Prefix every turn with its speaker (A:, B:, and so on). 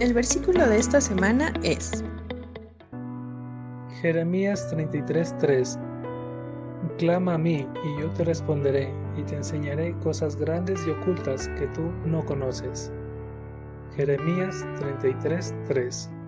A: El versículo de esta semana es
B: Jeremías 33:3 Clama a mí y yo te responderé y te enseñaré cosas grandes y ocultas que tú no conoces. Jeremías 33:3